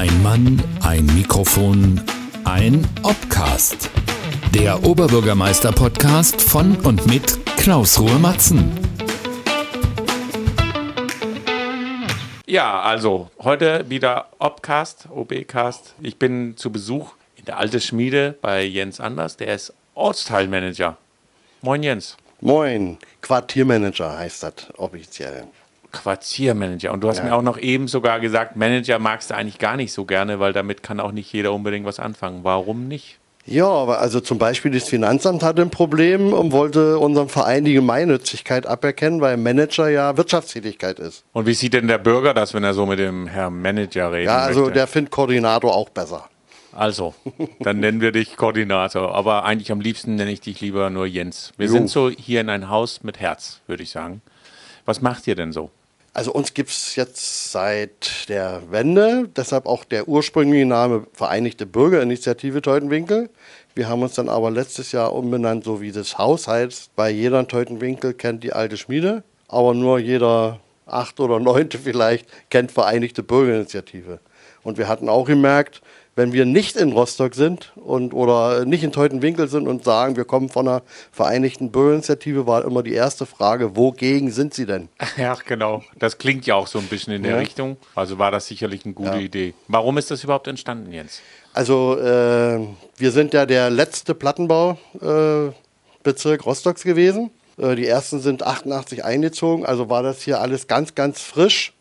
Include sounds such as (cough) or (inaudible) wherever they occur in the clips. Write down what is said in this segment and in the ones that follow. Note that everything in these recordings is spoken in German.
Ein Mann, ein Mikrofon, ein Obcast. Der Oberbürgermeister-Podcast von und mit Klaus Ruhe Matzen. Ja, also heute wieder Obcast, OBcast. Ich bin zu Besuch in der Alte Schmiede bei Jens Anders. Der ist Ortsteilmanager. Moin Jens. Moin, Quartiermanager heißt das offiziell. Quartiermanager. Und du hast Ja. mir auch noch eben sogar gesagt, Manager magst du eigentlich gar nicht so gerne, weil damit kann auch nicht jeder unbedingt was anfangen. Warum nicht? Ja, aber also zum Beispiel das Finanzamt hatte ein Problem und wollte unserem Verein die Gemeinnützigkeit aberkennen, weil Manager ja Wirtschaftstätigkeit ist. Und wie sieht denn der Bürger das, wenn er so mit dem Herrn Manager reden Ja, also möchte? der findet Koordinator auch besser. Also, (laughs) dann nennen wir dich Koordinator. Aber eigentlich am liebsten nenne ich dich lieber nur Jens. Wir Jo. sind so hier in ein Haus mit Herz, würde ich sagen. Was macht ihr denn so? Also uns gibt es jetzt seit der Wende, deshalb auch der ursprüngliche Name Vereinigte Bürgerinitiative Teutenwinkel. Wir haben uns dann aber letztes Jahr umbenannt, so wie das Haus heißt. Weil jeder in Teutenwinkel kennt die alte Schmiede, aber nur jeder achte oder neunte vielleicht kennt Vereinigte Bürgerinitiative. Und wir hatten auch gemerkt, wenn wir nicht in Rostock sind und oder nicht in Teutenwinkel sind und sagen, wir kommen von einer Vereinigten Bürgerinitiative, war immer die erste Frage, wogegen sind sie denn? Ja, genau. Das klingt ja auch so ein bisschen in der Ja. Richtung. Also war das sicherlich eine gute Ja. Idee. Warum ist das überhaupt entstanden, Jens? Also äh, wir sind ja der letzte Plattenbaubezirk äh, Rostocks gewesen. Äh, die ersten sind 88 eingezogen, also war das hier alles ganz, ganz frisch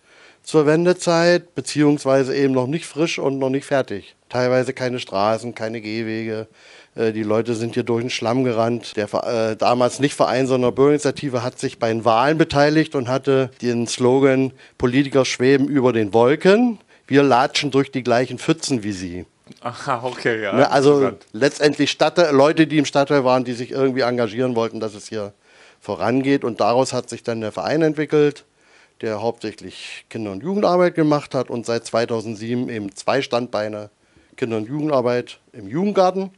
zur Wendezeit, beziehungsweise eben noch nicht frisch und noch nicht fertig. Teilweise keine Straßen, keine Gehwege. Äh, Die Leute sind hier durch den Schlamm gerannt. Der äh, damals nicht Verein, sondern Bürgerinitiative hat sich bei den Wahlen beteiligt und hatte den Slogan Politiker schweben über den Wolken. Wir latschen durch die gleichen Pfützen wie sie. Aha, okay, ja. Ne, also letztendlich Stadtteil, Leute, die im Stadtteil waren, die sich irgendwie engagieren wollten, dass es hier vorangeht. Und daraus hat sich dann der Verein entwickelt, der hauptsächlich Kinder- und Jugendarbeit gemacht hat und seit 2007 eben zwei Standbeine Kinder- und Jugendarbeit im Jugendgarten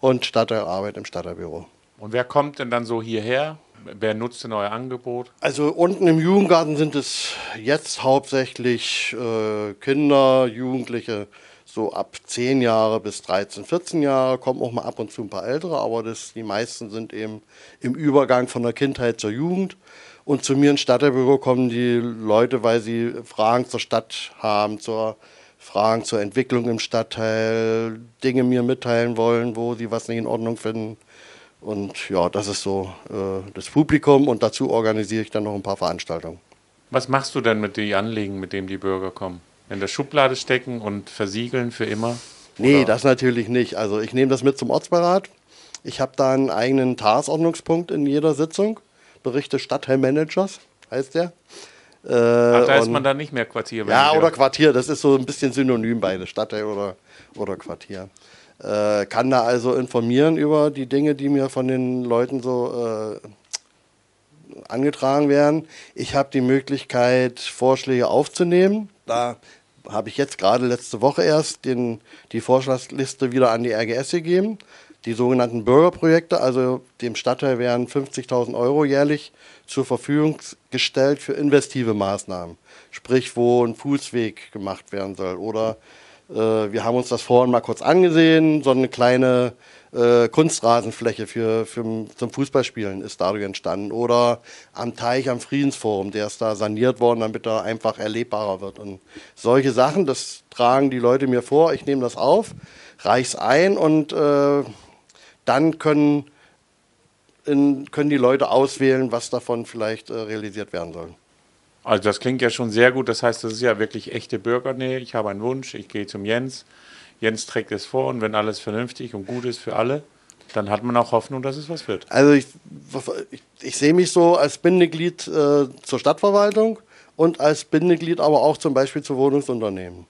und Stadtteilarbeit im Stadtteilbüro. Und wer kommt denn dann so hierher? Wer nutzt denn euer Angebot? Also unten im Jugendgarten sind es jetzt hauptsächlich äh, Kinder, Jugendliche, so ab 10 Jahre bis 13, 14 Jahre, kommen auch mal ab und zu ein paar ältere, aber das, die meisten sind eben im Übergang von der Kindheit zur Jugend. Und zu mir ins Stadtteilbüro kommen die Leute, weil sie Fragen zur Stadt haben, zur Fragen zur Entwicklung im Stadtteil, Dinge mir mitteilen wollen, wo sie was nicht in Ordnung finden. Und ja, das ist so äh, das Publikum und dazu organisiere ich dann noch ein paar Veranstaltungen. Was machst du denn mit den Anliegen, mit denen die Bürger kommen? In der Schublade stecken und versiegeln für immer? Nee, Oder- das natürlich nicht. Also ich nehme das mit zum Ortsbeirat. Ich habe da einen eigenen Tagesordnungspunkt in jeder Sitzung. Berichte Stadtteilmanagers heißt der. Äh, Ach, da ist man dann nicht mehr Quartier. Ja, oder Quartier, das ist so ein bisschen synonym beide, Stadtteil oder, oder Quartier. Äh, kann da also informieren über die Dinge, die mir von den Leuten so äh, angetragen werden. Ich habe die Möglichkeit, Vorschläge aufzunehmen. Da habe ich jetzt gerade letzte Woche erst den, die Vorschlagsliste wieder an die RGS gegeben. Die sogenannten Bürgerprojekte, also dem Stadtteil werden 50.000 Euro jährlich zur Verfügung gestellt für investive Maßnahmen. Sprich, wo ein Fußweg gemacht werden soll. Oder äh, wir haben uns das vorhin mal kurz angesehen, so eine kleine äh, Kunstrasenfläche für, für, zum Fußballspielen ist dadurch entstanden. Oder am Teich am Friedensforum, der ist da saniert worden, damit er einfach erlebbarer wird. Und solche Sachen, das tragen die Leute mir vor, ich nehme das auf, reich's ein und äh, dann können, in, können die Leute auswählen, was davon vielleicht äh, realisiert werden soll. Also das klingt ja schon sehr gut. Das heißt, das ist ja wirklich echte Bürgernähe. Ich habe einen Wunsch, ich gehe zum Jens. Jens trägt es vor und wenn alles vernünftig und gut ist für alle, dann hat man auch Hoffnung, dass es was wird. Also ich, ich, ich sehe mich so als Bindeglied äh, zur Stadtverwaltung und als Bindeglied aber auch zum Beispiel zu Wohnungsunternehmen.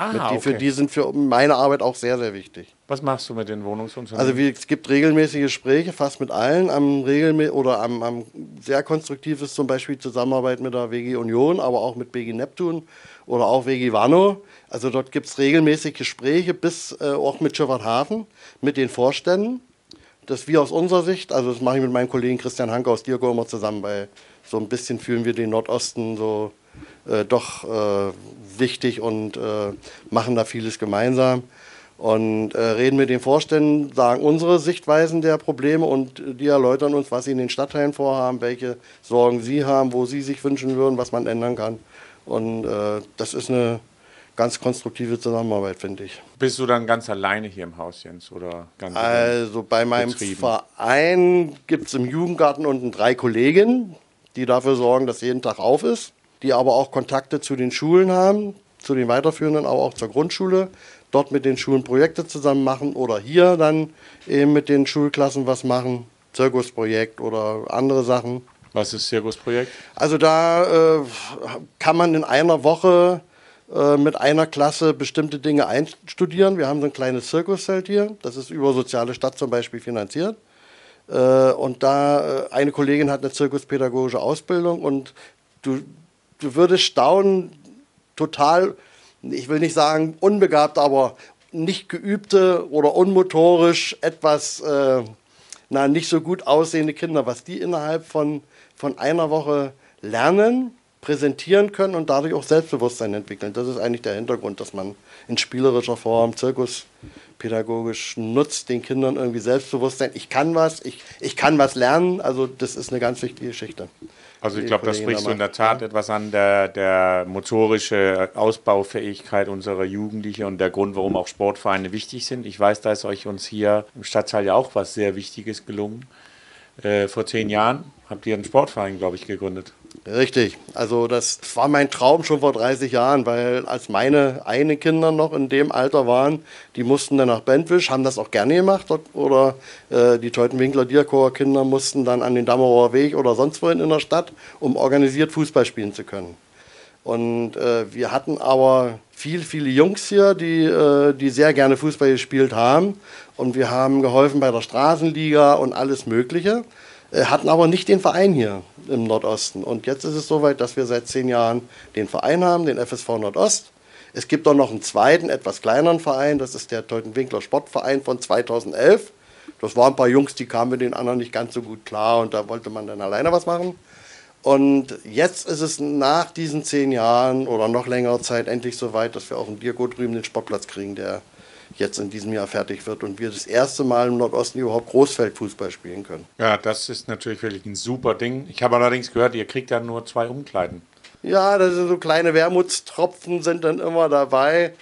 Ah, Mit die, okay. Für die sind für meine Arbeit auch sehr, sehr wichtig. Was machst du mit den Wohnungsunternehmen? Also wie, es gibt regelmäßige Gespräche, fast mit allen, am oder am, am sehr konstruktives zum Beispiel Zusammenarbeit mit der WG Union, aber auch mit BG Neptun oder auch WG Wano. Also dort gibt es regelmäßig Gespräche bis äh, auch mit Schifferthafen, mit den Vorständen. Das wir aus unserer Sicht, also das mache ich mit meinem Kollegen Christian Hanke aus Dirko immer zusammen, weil so ein bisschen fühlen wir den Nordosten so äh, doch äh, wichtig und äh, machen da vieles gemeinsam. Und äh, reden mit den Vorständen, sagen unsere Sichtweisen der Probleme und die erläutern uns, was sie in den Stadtteilen vorhaben, welche Sorgen sie haben, wo sie sich wünschen würden, was man ändern kann. Und äh, das ist eine ganz konstruktive Zusammenarbeit, finde ich. Bist du dann ganz alleine hier im Haus, Jens? Oder ganz also bei meinem Verein gibt es im Jugendgarten unten drei Kolleginnen, die dafür sorgen, dass jeden Tag auf ist, die aber auch Kontakte zu den Schulen haben, zu den weiterführenden, aber auch zur Grundschule, dort mit den Schulen Projekte zusammen machen oder hier dann eben mit den Schulklassen was machen, Zirkusprojekt oder andere Sachen. Was ist Zirkusprojekt? Also da äh, kann man in einer Woche äh, mit einer Klasse bestimmte Dinge einstudieren. Wir haben so ein kleines Zirkuszelt hier, das ist über Soziale Stadt zum Beispiel finanziert. Äh, und da äh, eine Kollegin hat eine zirkuspädagogische Ausbildung und du, du würdest staunen, total, ich will nicht sagen unbegabt, aber nicht geübte oder unmotorisch etwas äh, na, nicht so gut aussehende Kinder, was die innerhalb von, von einer Woche lernen präsentieren können und dadurch auch Selbstbewusstsein entwickeln. Das ist eigentlich der Hintergrund, dass man in spielerischer Form, zirkuspädagogisch nutzt, den Kindern irgendwie Selbstbewusstsein. Ich kann was, ich, ich kann was lernen. Also das ist eine ganz wichtige Geschichte. Also ich glaube, da sprichst du in der Tat ja. etwas an, der, der motorische Ausbaufähigkeit unserer Jugendlichen und der Grund, warum auch Sportvereine wichtig sind. Ich weiß, da ist euch uns hier im Stadtteil ja auch was sehr Wichtiges gelungen. Äh, vor zehn Jahren habt ihr einen Sportverein, glaube ich, gegründet. Richtig. Also das war mein Traum schon vor 30 Jahren, weil als meine eine Kinder noch in dem Alter waren, die mussten dann nach Bentwisch, haben das auch gerne gemacht oder äh, die Teutenwinkler Dierkower Kinder mussten dann an den Dammerower Weg oder sonst wohin in der Stadt, um organisiert Fußball spielen zu können. Und äh, wir hatten aber viel, viele Jungs hier, die, äh, die sehr gerne Fußball gespielt haben. Und wir haben geholfen bei der Straßenliga und alles Mögliche. Äh, hatten aber nicht den Verein hier im Nordosten. Und jetzt ist es soweit, dass wir seit zehn Jahren den Verein haben, den FSV Nordost. Es gibt auch noch einen zweiten, etwas kleineren Verein, das ist der Teutenwinkler Sportverein von 2011. Das waren ein paar Jungs, die kamen mit den anderen nicht ganz so gut klar und da wollte man dann alleine was machen. Und jetzt ist es nach diesen zehn Jahren oder noch längerer Zeit endlich soweit, dass wir auch in Dirko drüben den Sportplatz kriegen, der jetzt in diesem Jahr fertig wird und wir das erste Mal im Nordosten überhaupt Großfeldfußball spielen können. Ja, das ist natürlich wirklich ein super Ding. Ich habe allerdings gehört, ihr kriegt dann nur zwei Umkleiden. Ja, das sind so kleine Wermutstropfen sind dann immer dabei.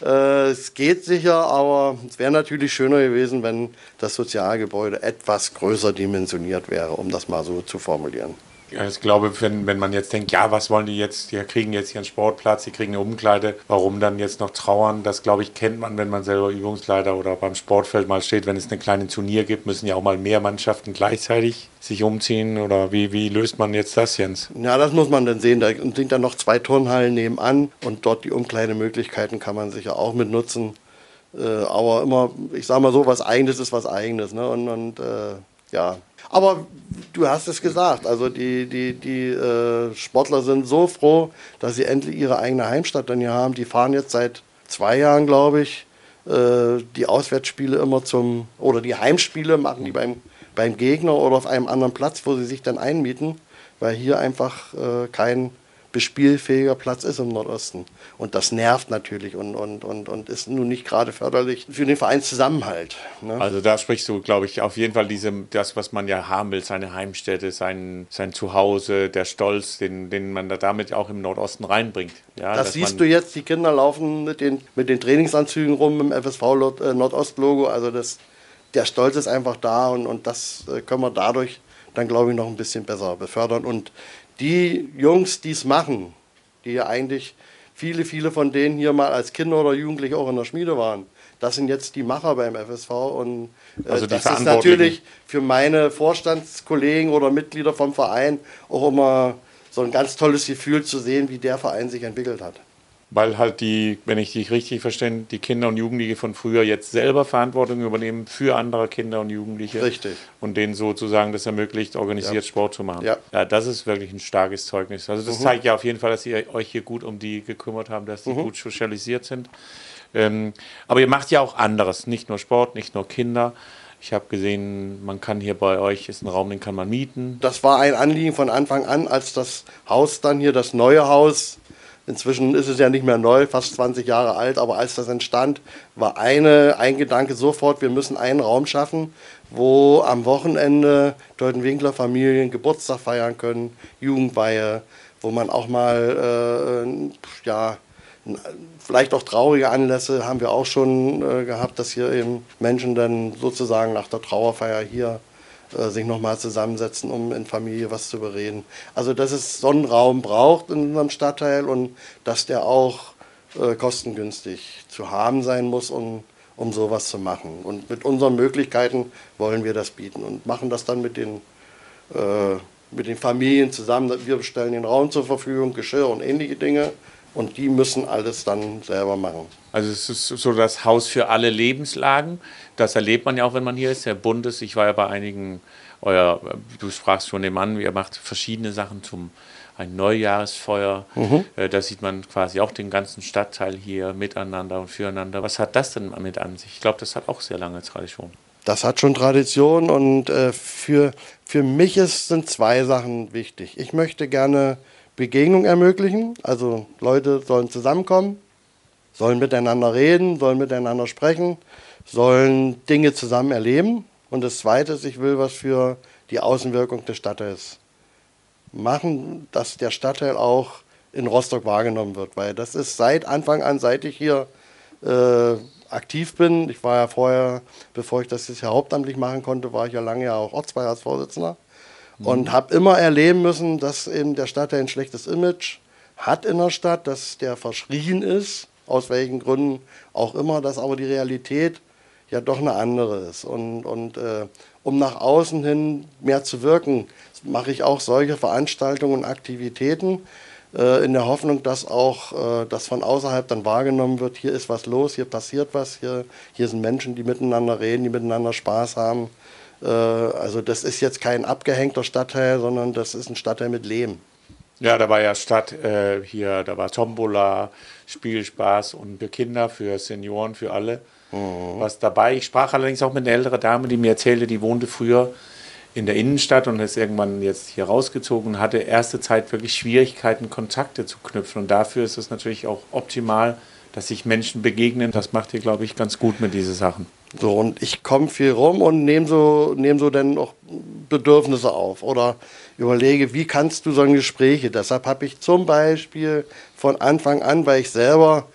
Äh, es geht sicher, aber es wäre natürlich schöner gewesen, wenn das Sozialgebäude etwas größer dimensioniert wäre, um das mal so zu formulieren. Ich glaube, wenn, wenn man jetzt denkt, ja, was wollen die jetzt? Die kriegen jetzt hier einen Sportplatz, die kriegen eine Umkleide, warum dann jetzt noch trauern? Das, glaube ich, kennt man, wenn man selber Übungsleiter oder beim Sportfeld mal steht. Wenn es eine kleine Turnier gibt, müssen ja auch mal mehr Mannschaften gleichzeitig sich umziehen. Oder wie, wie löst man jetzt das, Jens? Ja, das muss man dann sehen. Da sind dann noch zwei Turnhallen nebenan und dort die Umkleidemöglichkeiten kann man sicher auch mit nutzen. Äh, aber immer, ich sage mal so, was Eigenes ist was Eigenes. Ne? Und, und äh, ja, aber du hast es gesagt, also die, die, die äh, Sportler sind so froh, dass sie endlich ihre eigene Heimstadt dann hier haben. Die fahren jetzt seit zwei Jahren, glaube ich, äh, die Auswärtsspiele immer zum, oder die Heimspiele machen die beim, beim Gegner oder auf einem anderen Platz, wo sie sich dann einmieten, weil hier einfach äh, kein bespielfähiger Platz ist im Nordosten. Und das nervt natürlich und, und, und, und ist nun nicht gerade förderlich für den Vereinszusammenhalt. Ne? Also da sprichst du, glaube ich, auf jeden Fall diesem, das, was man ja haben will, seine Heimstätte, sein, sein Zuhause, der Stolz, den, den man da damit auch im Nordosten reinbringt. Ja, das siehst du jetzt, die Kinder laufen mit den, mit den Trainingsanzügen rum im FSV äh, Nordost-Logo. Also das, der Stolz ist einfach da und, und das äh, können wir dadurch dann, glaube ich, noch ein bisschen besser befördern. Und die Jungs, die es machen, die ja eigentlich viele, viele von denen hier mal als Kinder oder Jugendliche auch in der Schmiede waren, das sind jetzt die Macher beim FSV und äh, also das ist natürlich für meine Vorstandskollegen oder Mitglieder vom Verein auch immer so ein ganz tolles Gefühl zu sehen, wie der Verein sich entwickelt hat weil halt die, wenn ich dich richtig verstehe, die Kinder und Jugendliche von früher jetzt selber Verantwortung übernehmen für andere Kinder und Jugendliche. Richtig. Und denen sozusagen das ermöglicht, organisiert ja. Sport zu machen. Ja. ja. Das ist wirklich ein starkes Zeugnis. Also das mhm. zeigt ja auf jeden Fall, dass ihr euch hier gut um die gekümmert habt, dass die mhm. gut sozialisiert sind. Ähm, aber ihr macht ja auch anderes, nicht nur Sport, nicht nur Kinder. Ich habe gesehen, man kann hier bei euch, ist ein Raum, den kann man mieten. Das war ein Anliegen von Anfang an, als das Haus dann hier, das neue Haus, inzwischen ist es ja nicht mehr neu, fast 20 Jahre alt, aber als das entstand, war eine, ein Gedanke sofort, wir müssen einen Raum schaffen, wo am Wochenende Teutenwinkler Familien Geburtstag feiern können, Jugendweihe, wo man auch mal, äh, ja, vielleicht auch traurige Anlässe haben wir auch schon äh, gehabt, dass hier eben Menschen dann sozusagen nach der Trauerfeier hier äh, sich nochmal zusammensetzen, um in Familie was zu bereden. Also dass es so einen Raum braucht in unserem Stadtteil und dass der auch äh, kostengünstig zu haben sein muss, um, um sowas zu machen. Und mit unseren Möglichkeiten wollen wir das bieten und machen das dann mit den äh, mit den Familien zusammen. Wir stellen den Raum zur Verfügung, Geschirr und ähnliche Dinge. Und die müssen alles dann selber machen. Also es ist so das Haus für alle Lebenslagen. Das erlebt man ja auch, wenn man hier ist. Der Bundes, ich war ja bei einigen, euer, du sprachst schon den Mann, ihr macht verschiedene Sachen zum ein Neujahresfeuer. Mhm. Äh, da sieht man quasi auch den ganzen Stadtteil hier miteinander und füreinander. Was hat das denn mit an sich? Ich glaube, das hat auch sehr lange Tradition. Das hat schon Tradition und äh, für, für mich ist, sind zwei Sachen wichtig. Ich möchte gerne Begegnung ermöglichen. Also Leute sollen zusammenkommen, sollen miteinander reden, sollen miteinander sprechen, sollen Dinge zusammen erleben. Und das Zweite ist, ich will was für die Außenwirkung des Stadtteils machen, dass der Stadtteil auch in Rostock wahrgenommen wird. Weil das ist seit Anfang an, seit ich hier äh, aktiv bin, ich war ja vorher, bevor ich das jetzt hier hauptamtlich machen konnte, war ich ja lange ja auch Ortsbeiratsvorsitzender und habe immer erleben müssen, dass eben der Stadtteil ein schlechtes Image hat in der Stadt, dass der verschrien ist, aus welchen Gründen auch immer, dass aber die Realität ja doch eine andere ist. Und, und äh, um nach außen hin mehr zu wirken, mache ich auch solche Veranstaltungen und Aktivitäten äh, in der Hoffnung, dass auch äh, das von außerhalb dann wahrgenommen wird, hier ist was los, hier passiert was, hier, hier sind Menschen, die miteinander reden, die miteinander Spaß haben. Äh, also das ist jetzt kein abgehängter Stadtteil, sondern das ist ein Stadtteil mit Leben. Ja, da war ja Stadt äh, hier, da war Tombola, Spielspaß und für Kinder, für Senioren, für alle mhm. was dabei. Ich sprach allerdings auch mit einer älteren Dame, die mir erzählte, die wohnte früher in der Innenstadt und ist irgendwann jetzt hier rausgezogen und hatte erste Zeit wirklich Schwierigkeiten, Kontakte zu knüpfen. Und dafür ist es natürlich auch optimal, dass sich Menschen begegnen. Das macht ihr, glaube ich, ganz gut mit diesen Sachen. So, und ich komme viel rum und nehme so, nehm so dann auch Bedürfnisse auf oder überlege, wie kannst du solche Gespräche. Deshalb habe ich zum Beispiel von Anfang an, weil ich selber,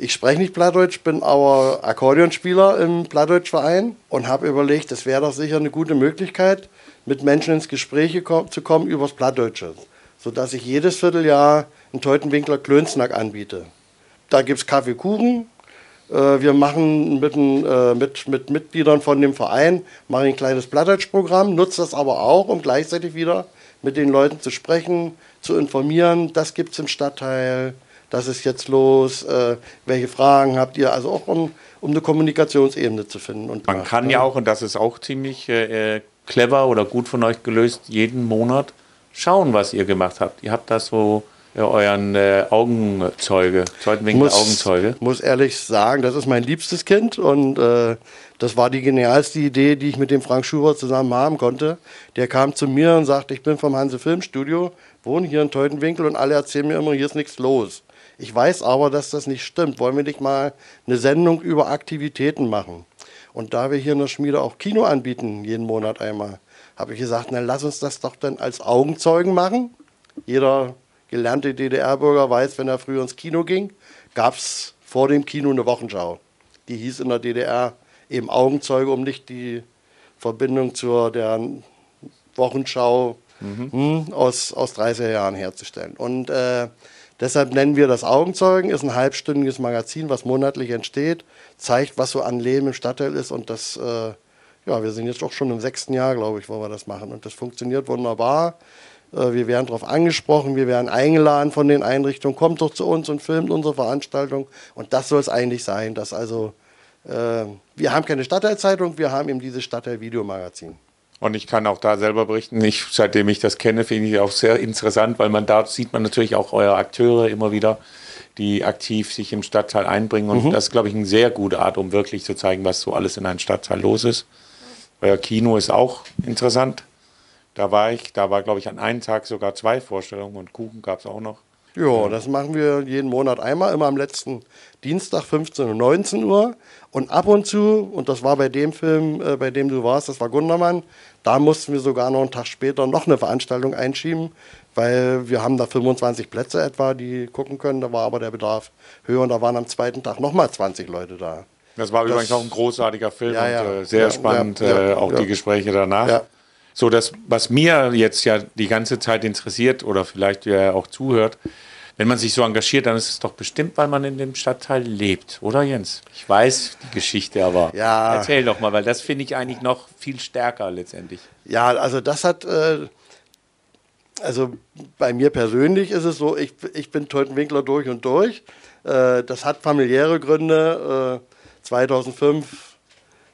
ich spreche nicht Plattdeutsch, bin aber Akkordeonspieler im Plattdeutschverein und habe überlegt, das wäre doch sicher eine gute Möglichkeit, mit Menschen ins Gespräch zu kommen über das Plattdeutsche. Sodass ich jedes Vierteljahr einen Teutenwinkler Klönsnack anbiete. Da gibt es Kaffeekuchen, äh, wir machen mit, äh, mit, mit Mitgliedern von dem Verein machen ein kleines Plattdeutsch-Programm, nutze das aber auch, um gleichzeitig wieder mit den Leuten zu sprechen, zu informieren, das gibt es im Stadtteil, das ist jetzt los, äh, welche Fragen habt ihr, also auch um, um eine Kommunikationsebene zu finden. Und Man kann ja auch, und das ist auch ziemlich äh, clever oder gut von euch gelöst, jeden Monat schauen, was ihr gemacht habt. Ihr habt das so ja, euren äh, Augenzeuge, Zweitenwinkel muss, Augenzeuge. muss ehrlich sagen, das ist mein liebstes Kind und äh, das war die genialste Idee, die ich mit dem Frank Schubert zusammen haben konnte. Der kam zu mir und sagte, ich bin vom Hanse Filmstudio, wohne hier in Teutenwinkel und alle erzählen mir immer, hier ist nichts los. Ich weiß aber, dass das nicht stimmt. Wollen wir nicht mal eine Sendung über Aktivitäten machen? Und da wir hier in der Schmiede auch Kino anbieten, jeden Monat einmal, habe ich gesagt, na lass uns das doch dann als Augenzeugen machen. Jeder gelernte DDR-Bürger weiß, wenn er früher ins Kino ging, gab es vor dem Kino eine Wochenschau. Die hieß in der DDR eben Augenzeuge, um nicht die Verbindung zur der Wochenschau mhm. hm, aus, aus 30er Jahren herzustellen. Und äh, deshalb nennen wir das Augenzeugen, ist ein halbstündiges Magazin, was monatlich entsteht, zeigt, was so an Leben im Stadtteil ist und das, äh, ja, wir sind jetzt auch schon im sechsten Jahr, glaube ich, wo wir das machen und das funktioniert wunderbar. Äh, wir werden darauf angesprochen, wir werden eingeladen von den Einrichtungen, kommt doch zu uns und filmt unsere Veranstaltung. Und das soll es eigentlich sein, dass also, äh, wir haben keine Stadtteilzeitung, wir haben eben dieses Stadtteil-Videomagazin. Und ich kann auch da selber berichten, ich, seitdem ich das kenne, finde ich auch sehr interessant, weil man da sieht man natürlich auch eure Akteure immer wieder, die aktiv sich im Stadtteil einbringen. Und mhm. das ist, glaube ich, eine sehr gute Art, um wirklich zu zeigen, was so alles in einem Stadtteil los ist. Euer Kino ist auch interessant. Da war ich, da war, glaube ich, an einem Tag sogar zwei Vorstellungen und Kuchen gab es auch noch. Ja, das machen wir jeden Monat einmal, immer am letzten Dienstag 15 und 19 Uhr. Und ab und zu, und das war bei dem Film, äh, bei dem du warst, das war Gundermann, da mussten wir sogar noch einen Tag später noch eine Veranstaltung einschieben, weil wir haben da 25 Plätze etwa, die gucken können. Da war aber der Bedarf höher und da waren am zweiten Tag nochmal 20 Leute da. Das war das, übrigens auch ein großartiger Film ja, ja, und äh, sehr ja, spannend, äh, auch die Gespräche danach. So, das, was mir jetzt ja die ganze Zeit interessiert oder vielleicht ja auch zuhört, wenn man sich so engagiert, dann ist es doch bestimmt, weil man in dem Stadtteil lebt, oder Jens? Ich weiß die Geschichte, aber ja. erzähl doch mal, weil das finde ich eigentlich noch viel stärker letztendlich. Ja, also das hat, äh, also bei mir persönlich ist es so, ich, ich bin Teutenwinkler durch und durch. Äh, das hat familiäre Gründe. Äh, 2005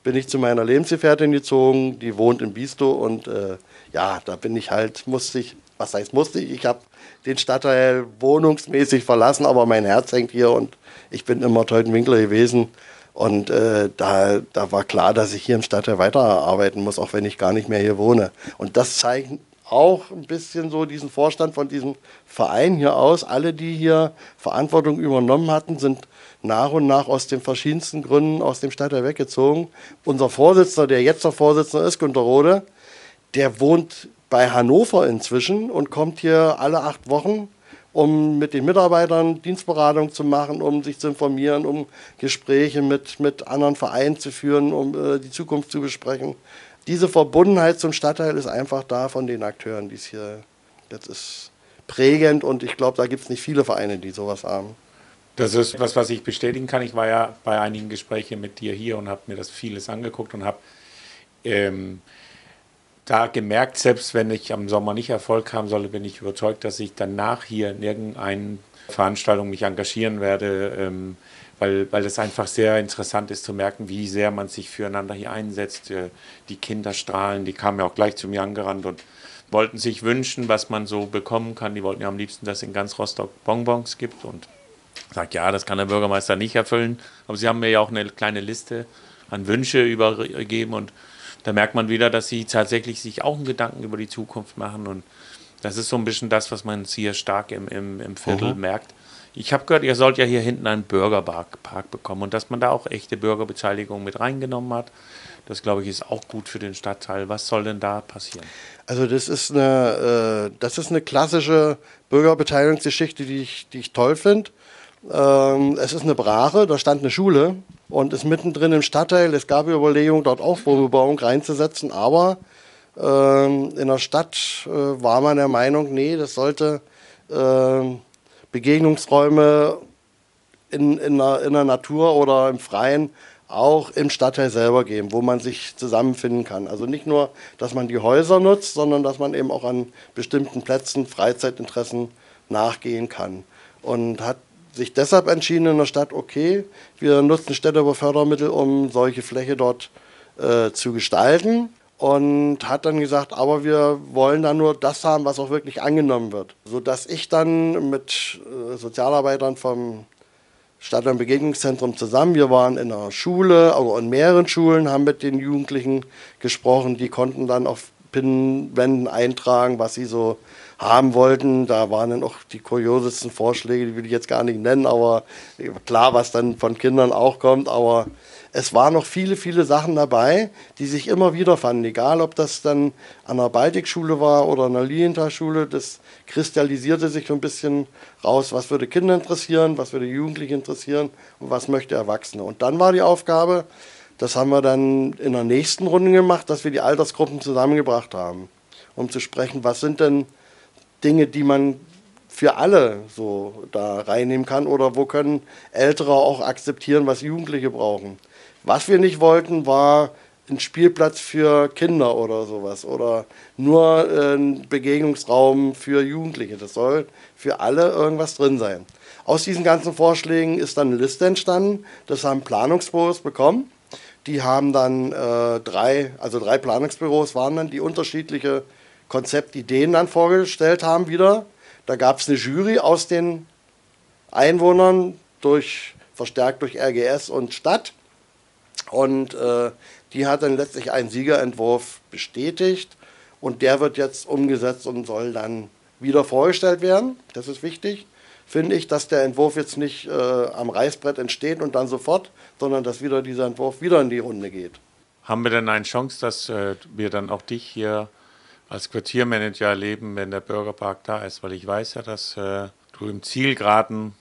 bin ich zu meiner Lebensgefährtin gezogen, die wohnt in Bistow und äh, ja, da bin ich halt, musste ich, was heißt musste ich, ich habe den Stadtteil wohnungsmäßig verlassen, aber mein Herz hängt hier und ich bin immer Teutenwinkler gewesen. Und äh, da, da war klar, dass ich hier im Stadtteil weiterarbeiten muss, auch wenn ich gar nicht mehr hier wohne. Und das zeigt auch ein bisschen so diesen Vorstand von diesem Verein hier aus. Alle, die hier Verantwortung übernommen hatten, sind nach und nach aus den verschiedensten Gründen aus dem Stadtteil weggezogen. Unser Vorsitzender, der jetzt der Vorsitzender ist, Günter Rode, der wohnt bei Hannover inzwischen und kommt hier alle acht Wochen, um mit den Mitarbeitern Dienstberatung zu machen, um sich zu informieren, um Gespräche mit, mit anderen Vereinen zu führen, um äh, die Zukunft zu besprechen. Diese Verbundenheit zum Stadtteil ist einfach da von den Akteuren, die es hier, das ist prägend und ich glaube, da gibt es nicht viele Vereine, die sowas haben. Das ist was, was ich bestätigen kann. Ich war ja bei einigen Gesprächen mit dir hier und habe mir das vieles angeguckt und habe ähm, da gemerkt, selbst wenn ich am Sommer nicht Erfolg haben solle, bin ich überzeugt, dass ich danach hier in irgendeiner Veranstaltung mich engagieren werde, ähm, weil, weil es einfach sehr interessant ist zu merken, wie sehr man sich füreinander hier einsetzt. Äh, die Kinder strahlen, die kamen ja auch gleich zu mir angerannt und wollten sich wünschen, was man so bekommen kann. Die wollten ja am liebsten, dass es in ganz Rostock Bonbons gibt und sagt, ja, das kann der Bürgermeister nicht erfüllen. Aber sie haben mir ja auch eine kleine Liste an Wünsche übergeben und da merkt man wieder, dass sie tatsächlich sich auch einen Gedanken über die Zukunft machen. Und das ist so ein bisschen das, was man hier stark im, im, im Viertel mhm. merkt. Ich habe gehört, ihr sollt ja hier hinten einen Bürgerpark Park bekommen und dass man da auch echte Bürgerbeteiligung mit reingenommen hat. Das glaube ich ist auch gut für den Stadtteil. Was soll denn da passieren? Also das ist eine, äh, das ist eine klassische Bürgerbeteiligungsgeschichte, die ich, die ich toll finde. Ähm, es ist eine Brache, da stand eine Schule und ist mittendrin im Stadtteil. Es gab Überlegungen, dort Aufbauung reinzusetzen, aber ähm, in der Stadt äh, war man der Meinung, nee, das sollte äh, Begegnungsräume in, in, der, in der Natur oder im Freien auch im Stadtteil selber geben, wo man sich zusammenfinden kann. Also nicht nur, dass man die Häuser nutzt, sondern dass man eben auch an bestimmten Plätzen Freizeitinteressen nachgehen kann. Und hat sich deshalb entschieden in der Stadt, okay, wir nutzen Städtebaufördermittel, um solche Fläche dort äh, zu gestalten und hat dann gesagt, aber wir wollen dann nur das haben, was auch wirklich angenommen wird. Sodass ich dann mit äh, Sozialarbeitern vom Stadt- und Begegnungszentrum zusammen, wir waren in einer Schule, also in mehreren Schulen, haben mit den Jugendlichen gesprochen, die konnten dann auf Pinnwänden eintragen, was sie so haben wollten. Da waren dann auch die kuriosesten Vorschläge, die will ich jetzt gar nicht nennen, aber klar, was dann von Kindern auch kommt. Aber es waren noch viele, viele Sachen dabei, die sich immer wieder fanden. Egal, ob das dann an der Baltikschule war oder an der Lilienthal-Schule, das kristallisierte sich so ein bisschen raus, was würde Kinder interessieren, was würde Jugendliche interessieren und was möchte Erwachsene. Und dann war die Aufgabe, das haben wir dann in der nächsten Runde gemacht, dass wir die Altersgruppen zusammengebracht haben, um zu sprechen, was sind denn Dinge, die man für alle so da reinnehmen kann oder wo können Ältere auch akzeptieren, was Jugendliche brauchen. Was wir nicht wollten, war ein Spielplatz für Kinder oder sowas oder nur ein Begegnungsraum für Jugendliche. Das soll für alle irgendwas drin sein. Aus diesen ganzen Vorschlägen ist dann eine Liste entstanden. Das haben Planungsbüros bekommen. Die haben dann äh, drei, also drei Planungsbüros waren dann, die unterschiedliche Konzeptideen dann vorgestellt haben wieder. Da gab es eine Jury aus den Einwohnern, durch, verstärkt durch RGS und Stadt. Und äh, die hat dann letztlich einen Siegerentwurf bestätigt und der wird jetzt umgesetzt und soll dann wieder vorgestellt werden. Das ist wichtig, finde ich, dass der Entwurf jetzt nicht äh, am Reißbrett entsteht und dann sofort, sondern dass wieder dieser Entwurf wieder in die Runde geht. Haben wir denn eine Chance, dass äh, wir dann auch dich hier als Quartiermanager erleben, wenn der Bürgerpark da ist? Weil ich weiß ja, dass äh, du im Zielgraden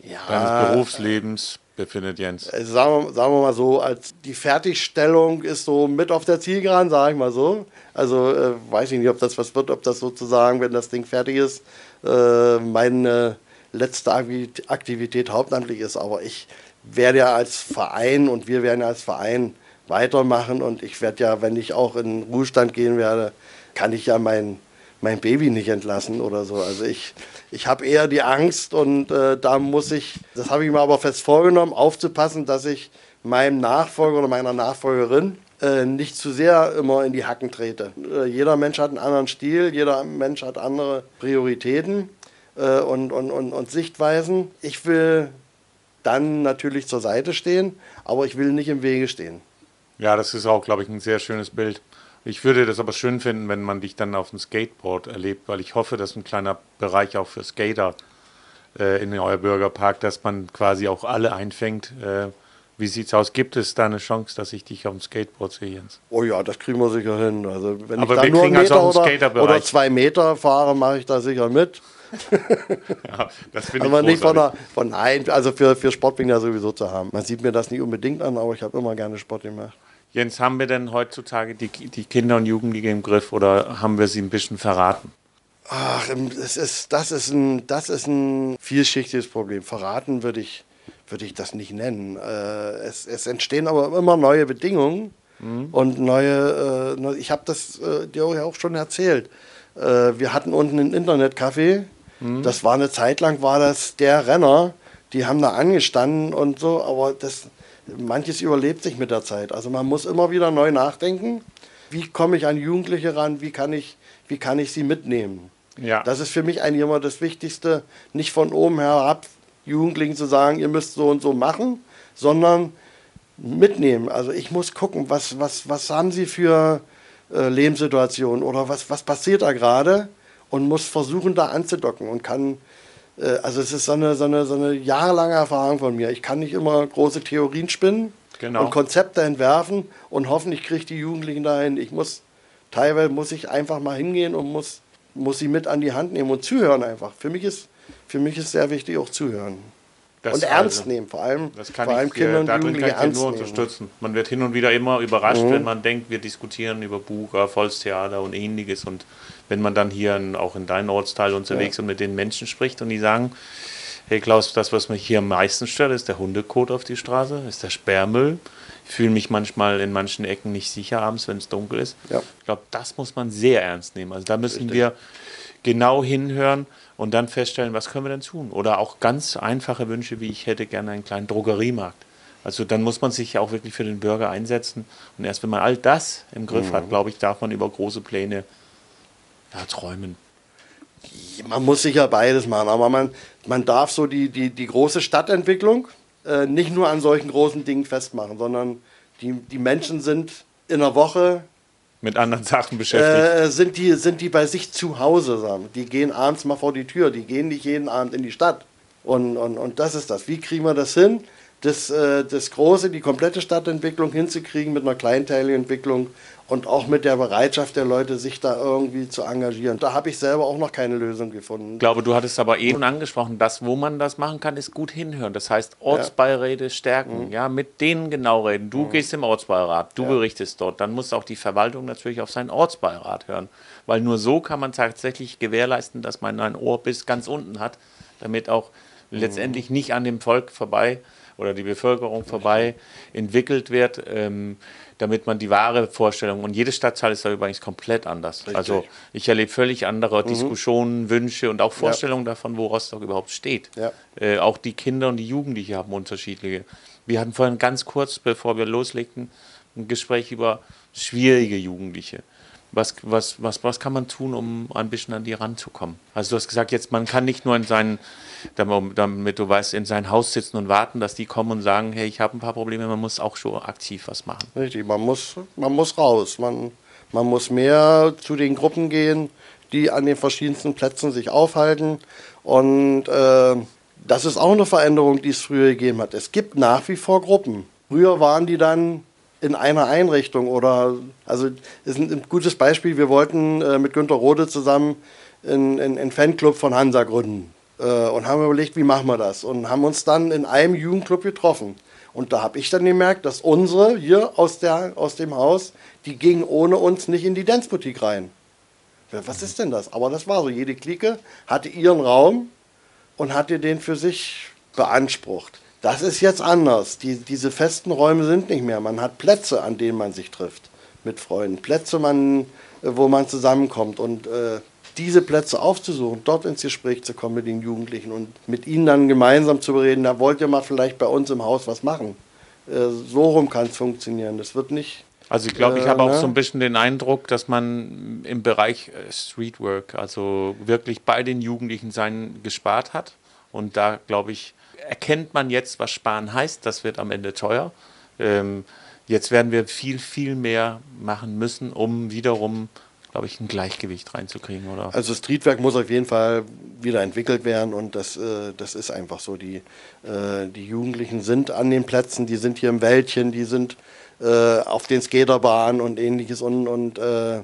ja, deines Berufslebens befindet, Jens. Also sagen, wir, sagen wir mal so, als die Fertigstellung ist so mit auf der Zielgeraden, sage ich mal so. Also äh, weiß ich nicht, ob das was wird, ob das sozusagen, wenn das Ding fertig ist, äh, meine letzte Aktivität hauptamtlich ist. Aber ich werde ja als Verein und wir werden ja als Verein weitermachen und ich werde ja, wenn ich auch in Ruhestand gehen werde, kann ich ja mein, mein Baby nicht entlassen oder so. Also ich, ich habe eher die Angst und äh, da muss ich, das habe ich mir aber fest vorgenommen, aufzupassen, dass ich meinem Nachfolger oder meiner Nachfolgerin äh, nicht zu sehr immer in die Hacken trete. Äh, jeder Mensch hat einen anderen Stil, jeder Mensch hat andere Prioritäten äh, und, und, und, und Sichtweisen. Ich will dann natürlich zur Seite stehen, aber ich will nicht im Wege stehen. Ja, das ist auch, glaube ich, ein sehr schönes Bild. Ich würde das aber schön finden, wenn man dich dann auf dem Skateboard erlebt, weil ich hoffe, dass ein kleiner Bereich auch für Skater äh, in euer Bürgerpark, dass man quasi auch alle einfängt. Äh, wie sieht's aus? Gibt es da eine Chance, dass ich dich auf dem Skateboard sehe, Jens? Oh ja, das kriegen wir sicher hin. Also wenn aber ich da nur einen also Meter oder, oder, zwei Meter fahre, mache ich da sicher mit. (laughs) ja, das finde ich Aber nicht von, der, von nein, also für, für Sport bin ich ja sowieso zu haben. Man sieht mir das nicht unbedingt an, aber ich habe immer gerne Sport gemacht. Jens, haben wir denn heutzutage die, die Kinder und Jugendlichen im Griff oder haben wir sie ein bisschen verraten? Ach, das ist, das ist, ein, das ist ein vielschichtiges Problem. Verraten würde ich, würde ich das nicht nennen. Äh, es, es entstehen aber immer neue Bedingungen mhm. und neue, äh, ich habe das äh, dir auch schon erzählt. Äh, wir hatten unten ein Internetcafé, mhm. das war eine Zeit lang, war das der Renner, die haben da angestanden und so, aber das, manches überlebt sich mit der Zeit. Also man muss immer wieder neu nachdenken, wie komme ich an Jugendliche ran, wie kann ich, wie kann ich sie mitnehmen. Ja. Das ist für mich eigentlich immer das Wichtigste, nicht von oben herab Jugendlichen zu sagen, ihr müsst so und so machen, sondern mitnehmen. Also ich muss gucken, was, was, was haben sie für äh, Lebenssituationen oder was, was passiert da gerade und muss versuchen, da anzudocken und kann also es ist so eine, so, eine, so eine jahrelange Erfahrung von mir. Ich kann nicht immer große Theorien spinnen genau. und Konzepte entwerfen und hoffen, ich kriege die Jugendlichen dahin. Ich muss, teilweise muss ich einfach mal hingehen und muss, muss sie mit an die Hand nehmen und zuhören einfach. Für mich ist, für mich ist sehr wichtig auch zuhören. Das und ernst also, nehmen, vor allem, vor allem ich, Kinder und Jugendliche kann ich nur unterstützen. Man wird hin und wieder immer überrascht, mhm. wenn man denkt, wir diskutieren über Buga, Volkstheater und ähnliches und wenn man dann hier in, auch in deinem Ortsteil unterwegs ja. und mit den Menschen spricht und die sagen, hey Klaus, das, was mich hier am meisten stört, ist der Hundekot auf die Straße, ist der Sperrmüll. Ich fühle mich manchmal in manchen Ecken nicht sicher abends, wenn es dunkel ist. Ja. Ich glaube, das muss man sehr ernst nehmen. Also da müssen Richtig. wir genau hinhören und dann feststellen, was können wir denn tun? Oder auch ganz einfache Wünsche, wie ich hätte gerne einen kleinen Drogeriemarkt. Also dann muss man sich ja auch wirklich für den Bürger einsetzen. Und erst wenn man all das im Griff mhm. hat, glaube ich, darf man über große Pläne ja, träumen. Man muss sicher beides machen, aber man, man darf so die, die, die große Stadtentwicklung äh, nicht nur an solchen großen Dingen festmachen, sondern die, die Menschen sind in der Woche mit anderen Sachen beschäftigt. Äh, sind, die, sind die bei sich zu Hause. Die gehen abends mal vor die Tür, die gehen nicht jeden Abend in die Stadt. Und, und, und das ist das. Wie kriegen wir das hin? Das, äh, das Große, die komplette Stadtentwicklung hinzukriegen mit einer kleinteiligen Entwicklung und auch mit der Bereitschaft der Leute, sich da irgendwie zu engagieren. Da habe ich selber auch noch keine Lösung gefunden. Ich glaube, du hattest aber eben angesprochen, dass wo man das machen kann, ist gut hinhören. Das heißt, Ortsbeiräte stärken, mhm. ja, mit denen genau reden. Du mhm. gehst im Ortsbeirat, du ja. berichtest dort. Dann muss auch die Verwaltung natürlich auf seinen Ortsbeirat hören. Weil nur so kann man tatsächlich gewährleisten, dass man ein Ohr bis ganz unten hat, damit auch mhm. letztendlich nicht an dem Volk vorbei oder die Bevölkerung vorbei entwickelt wird. Ähm, damit man die wahre Vorstellung, und jede Stadtteil ist da übrigens komplett anders. Richtig. Also ich erlebe völlig andere mhm. Diskussionen, Wünsche und auch Vorstellungen ja. davon, wo Rostock überhaupt steht. Ja. Äh, auch die Kinder und die Jugendlichen haben unterschiedliche. Wir hatten vorhin ganz kurz, bevor wir loslegten, ein Gespräch über schwierige Jugendliche. Was, was, was, was kann man tun, um ein bisschen an die ranzukommen? Also du hast gesagt, jetzt man kann nicht nur in seinen, damit du weißt, in sein Haus sitzen und warten, dass die kommen und sagen, hey, ich habe ein paar Probleme, man muss auch schon aktiv was machen. Richtig, man muss, man muss raus. Man, man muss mehr zu den Gruppen gehen, die an den verschiedensten Plätzen sich aufhalten. Und äh, das ist auch eine Veränderung, die es früher gegeben hat. Es gibt nach wie vor Gruppen. Früher waren die dann in einer Einrichtung oder, also ist ein, gutes Beispiel, wir wollten äh, mit Günter Rode zusammen einen Fanclub von Hansa gründen äh, und haben überlegt, wie machen wir das und haben uns dann in einem Jugendclub getroffen. Und da habe ich dann gemerkt, dass unsere hier aus, der, aus dem Haus, die gingen ohne uns nicht in die Dance-Boutique rein. Was ist denn das? Aber das war so. Jede Clique hatte ihren Raum und hatte den für sich beansprucht. Das ist jetzt anders. Die, diese festen Räume sind nicht mehr. Man hat Plätze, an denen man sich trifft mit Freunden. Plätze, man, wo man zusammenkommt. Und äh, diese Plätze aufzusuchen, dort ins Gespräch zu kommen mit den Jugendlichen und mit ihnen dann gemeinsam zu bereden, da wollt ihr mal vielleicht bei uns im Haus was machen. Äh, so rum kann es funktionieren. Das wird nicht. Also ich glaube, ich habe auch ne? so ein bisschen den Eindruck, dass man im Bereich äh, Streetwork, also wirklich bei den Jugendlichen sein gespart hat. Und da glaube ich, erkennt man jetzt, was Sparen heißt. Das wird am Ende teuer. Ähm, jetzt werden wir viel, viel mehr machen müssen, um wiederum, glaube ich, ein Gleichgewicht reinzukriegen, oder? Also Streetwerk muss auf jeden Fall wieder entwickelt werden und das, äh, das ist einfach so. Die, äh, die Jugendlichen sind an den Plätzen, die sind hier im Wäldchen, die sind äh, auf den Skaterbahnen und ähnliches und, und äh,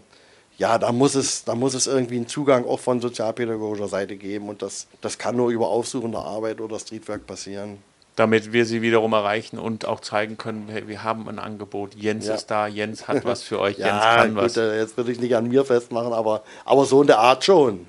ja, da muss, es, da muss es irgendwie einen Zugang auch von sozialpädagogischer Seite geben und das, das kann nur über aufsuchende Arbeit oder Streetwork passieren. Damit wir sie wiederum erreichen und auch zeigen können, hey, wir haben ein Angebot, Jens ja. ist da, Jens hat (laughs) was für euch, ja, Jens kann gut, was. Äh, jetzt würde ich nicht an mir festmachen, aber, aber so in der Art schon.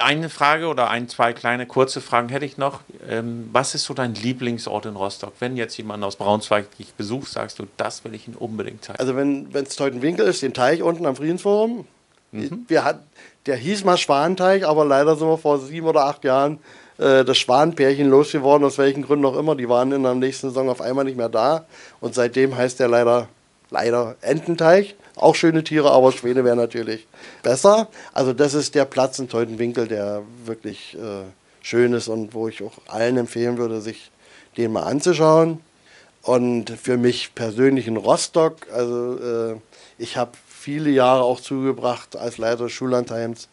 Eine Frage oder ein, zwei kleine kurze Fragen hätte ich noch. Ähm, was ist so dein Lieblingsort in Rostock? Wenn jetzt jemand aus Braunschweig dich besucht, sagst du, das will ich ihn unbedingt zeigen. Also wenn es Teutenwinkel ist, den Teich unten am Friedensforum, Mhm. Wir hat, der hieß mal Schwanteich, aber leider sind wir vor sieben oder acht Jahren äh, das Schwanenpärchen losgeworden, aus welchen Gründen auch immer. Die waren in der nächsten Saison auf einmal nicht mehr da. Und seitdem heißt der leider, leider Ententeich. Auch schöne Tiere, aber Schwäne wäre natürlich besser. Also das ist der Platz in Teutenwinkel, der wirklich äh, schön ist und wo ich auch allen empfehlen würde, sich den mal anzuschauen. Und für mich persönlich in Rostock, also äh, ich habe viele Jahre auch zugebracht als Leiter des Schullandheims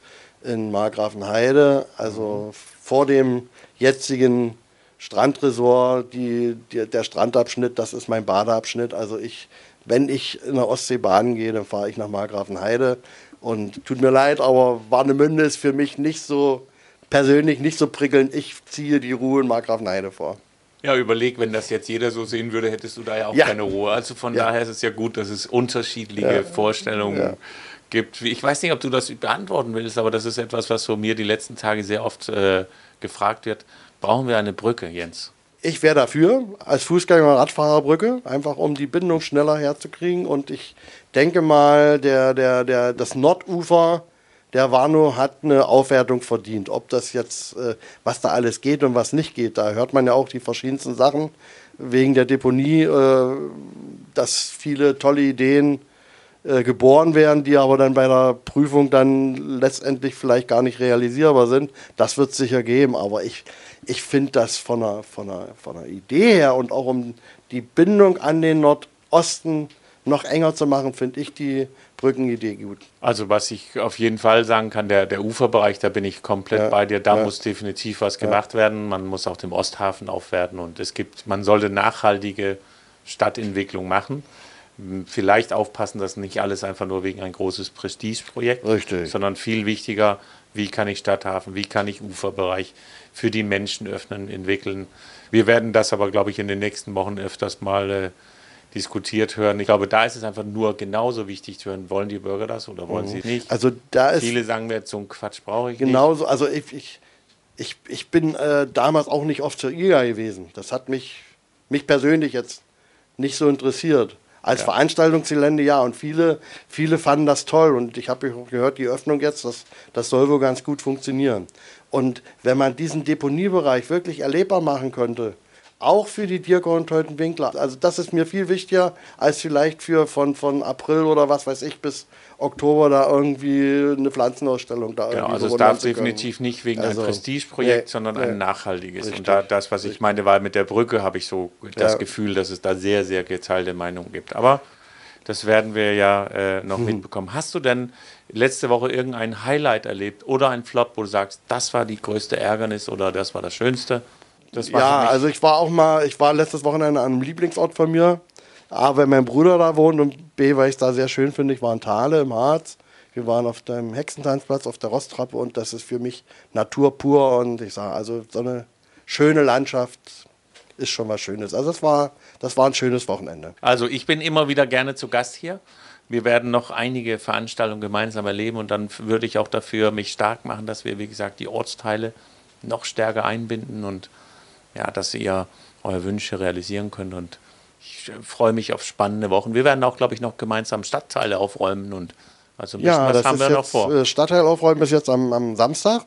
in Margrafenheide, also vor dem jetzigen Strandresort, die, die, der Strandabschnitt, das ist mein Badeabschnitt. Also ich, wenn ich in der Ostsee baden gehe, dann fahre ich nach Margrafenheide. Und tut mir leid, aber Warnemünde ist für mich nicht so persönlich nicht so prickelnd. Ich ziehe die Ruhe in Margrafenheide vor. Ja, überleg, wenn das jetzt jeder so sehen würde, hättest du da ja auch ja. keine Ruhe. Also von ja. daher ist es ja gut, dass es unterschiedliche ja. Vorstellungen gibt. Ich weiß nicht, ob du das beantworten willst, aber das ist etwas, was von mir die letzten Tage sehr oft äh, gefragt wird. Brauchen wir eine Brücke, Jens? Ich wäre dafür, als Fußgänger- und Radfahrerbrücke, einfach um die Bindung schneller herzukriegen. Und ich denke mal, der, der, der, das Nordufer der Warnow hat eine Aufwertung verdient. Ob das jetzt, äh, was da alles geht und was nicht geht, da hört man ja auch die verschiedensten Sachen wegen der Deponie, äh, dass viele tolle Ideen äh, geboren werden, die aber dann bei der Prüfung dann letztendlich vielleicht gar nicht realisierbar sind. Das wird es sicher geben, aber ich, ich finde das von einer, von, einer, von einer Idee her und auch um die Bindung an den Nordosten noch enger zu machen, finde ich die Brückenidee gut. Also was ich auf jeden Fall sagen kann, der, der Uferbereich, da bin ich komplett ja, bei dir. Da ja. muss definitiv was gemacht ja. werden. Man muss auch den Osthafen aufwerten und es gibt, man sollte nachhaltige Stadtentwicklung machen. Vielleicht aufpassen, dass nicht alles einfach nur wegen ein großes Prestigeprojekt, Richtig. sondern viel wichtiger, wie kann ich Stadthafen, wie kann ich Uferbereich für die Menschen öffnen, entwickeln. Wir werden das aber, glaube ich, in den nächsten Wochen öfters mal äh, diskutiert hören. Ich glaube, da ist es einfach nur genauso wichtig zu hören, wollen die Bürger das oder wollen mhm. sie nicht? Also da ist Viele sagen mir, so einen Quatsch brauche ich genauso, nicht. Genauso, also ich, ich, ich, ich bin äh, damals auch nicht oft zur IGA gewesen. Das hat mich, mich persönlich jetzt nicht so interessiert. Als ja. Veranstaltungsgelände ja und viele, viele fanden das toll und ich habe gehört, die Öffnung jetzt, das, das soll wohl ganz gut funktionieren. Und wenn man diesen Deponiebereich wirklich erlebbar machen könnte, auch für die Dirko und Teutenwinkler. Also das ist mir viel wichtiger, als vielleicht für von, von April oder was weiß ich bis Oktober da irgendwie eine Pflanzenausstellung da genau, also es darf definitiv nicht wegen also, ein Prestigeprojekt, nee, sondern nee, ein nachhaltiges. Richtig, und da, das, was ich meine, war mit der Brücke, habe ich so das ja. Gefühl, dass es da sehr, sehr geteilte Meinungen gibt. Aber das werden wir ja äh, noch mhm. mitbekommen. Hast du denn letzte Woche irgendein Highlight erlebt oder ein Flop, wo du sagst, das war die größte Ärgernis oder das war das Schönste? Das ja, also ich war auch mal, ich war letztes Wochenende an einem Lieblingsort von mir. A, weil mein Bruder da wohnt und B, weil ich es da sehr schön finde. Ich war in Thale im Harz. Wir waren auf dem Hexentanzplatz auf der Rosttrappe und das ist für mich Natur pur und ich sage, also so eine schöne Landschaft ist schon was Schönes. Also das war, das war ein schönes Wochenende. Also ich bin immer wieder gerne zu Gast hier. Wir werden noch einige Veranstaltungen gemeinsam erleben und dann würde ich auch dafür mich stark machen, dass wir, wie gesagt, die Ortsteile noch stärker einbinden und ja, dass ihr eure Wünsche realisieren könnt. Und ich äh, freue mich auf spannende Wochen. Wir werden auch, glaube ich, noch gemeinsam Stadtteile aufräumen und also ein ja, was haben wir noch vor. Äh, Stadtteil aufräumen ist jetzt am, am Samstag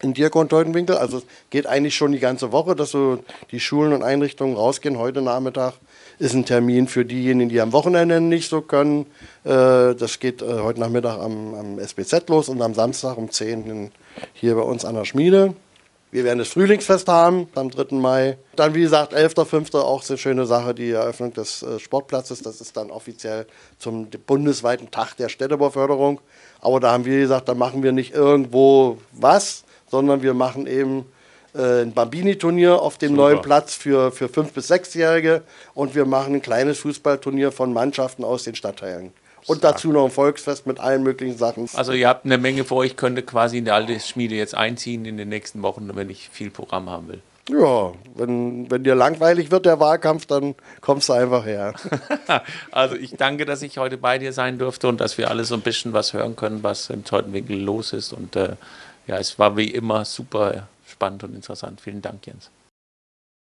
in Dirk und Teutenwinkel. Also es geht eigentlich schon die ganze Woche, dass so die Schulen und Einrichtungen rausgehen. Heute Nachmittag ist ein Termin für diejenigen, die am Wochenende nicht so können. Äh, das geht heute Nachmittag am, am SBZ los und am Samstag um 10 hier bei uns an der Schmiede. Wir werden das Frühlingsfest haben am 3. Mai. Dann, wie gesagt, 11.05. auch so eine schöne Sache, die Eröffnung des äh, Sportplatzes. Das ist dann offiziell zum bundesweiten Tag der Städtebauförderung. Aber da haben wir gesagt, da machen wir nicht irgendwo was, sondern wir machen eben äh, ein Bambini-Turnier auf dem Super. neuen Platz für, für 5- bis 6-Jährige und wir machen ein kleines Fußballturnier von Mannschaften aus den Stadtteilen. Und dazu noch ein Volksfest mit allen möglichen Sachen. Also ihr habt eine Menge vor euch, könnte quasi in die alte Schmiede jetzt einziehen in den nächsten Wochen, wenn ich viel Programm haben will. Ja, wenn, wenn dir langweilig wird, der Wahlkampf, dann kommst du einfach her. (laughs) also ich danke, dass ich heute bei dir sein durfte und dass wir alle so ein bisschen was hören können, was im Teutenwinkel los ist. Und äh, ja, es war wie immer super spannend und interessant. Vielen Dank, Jens.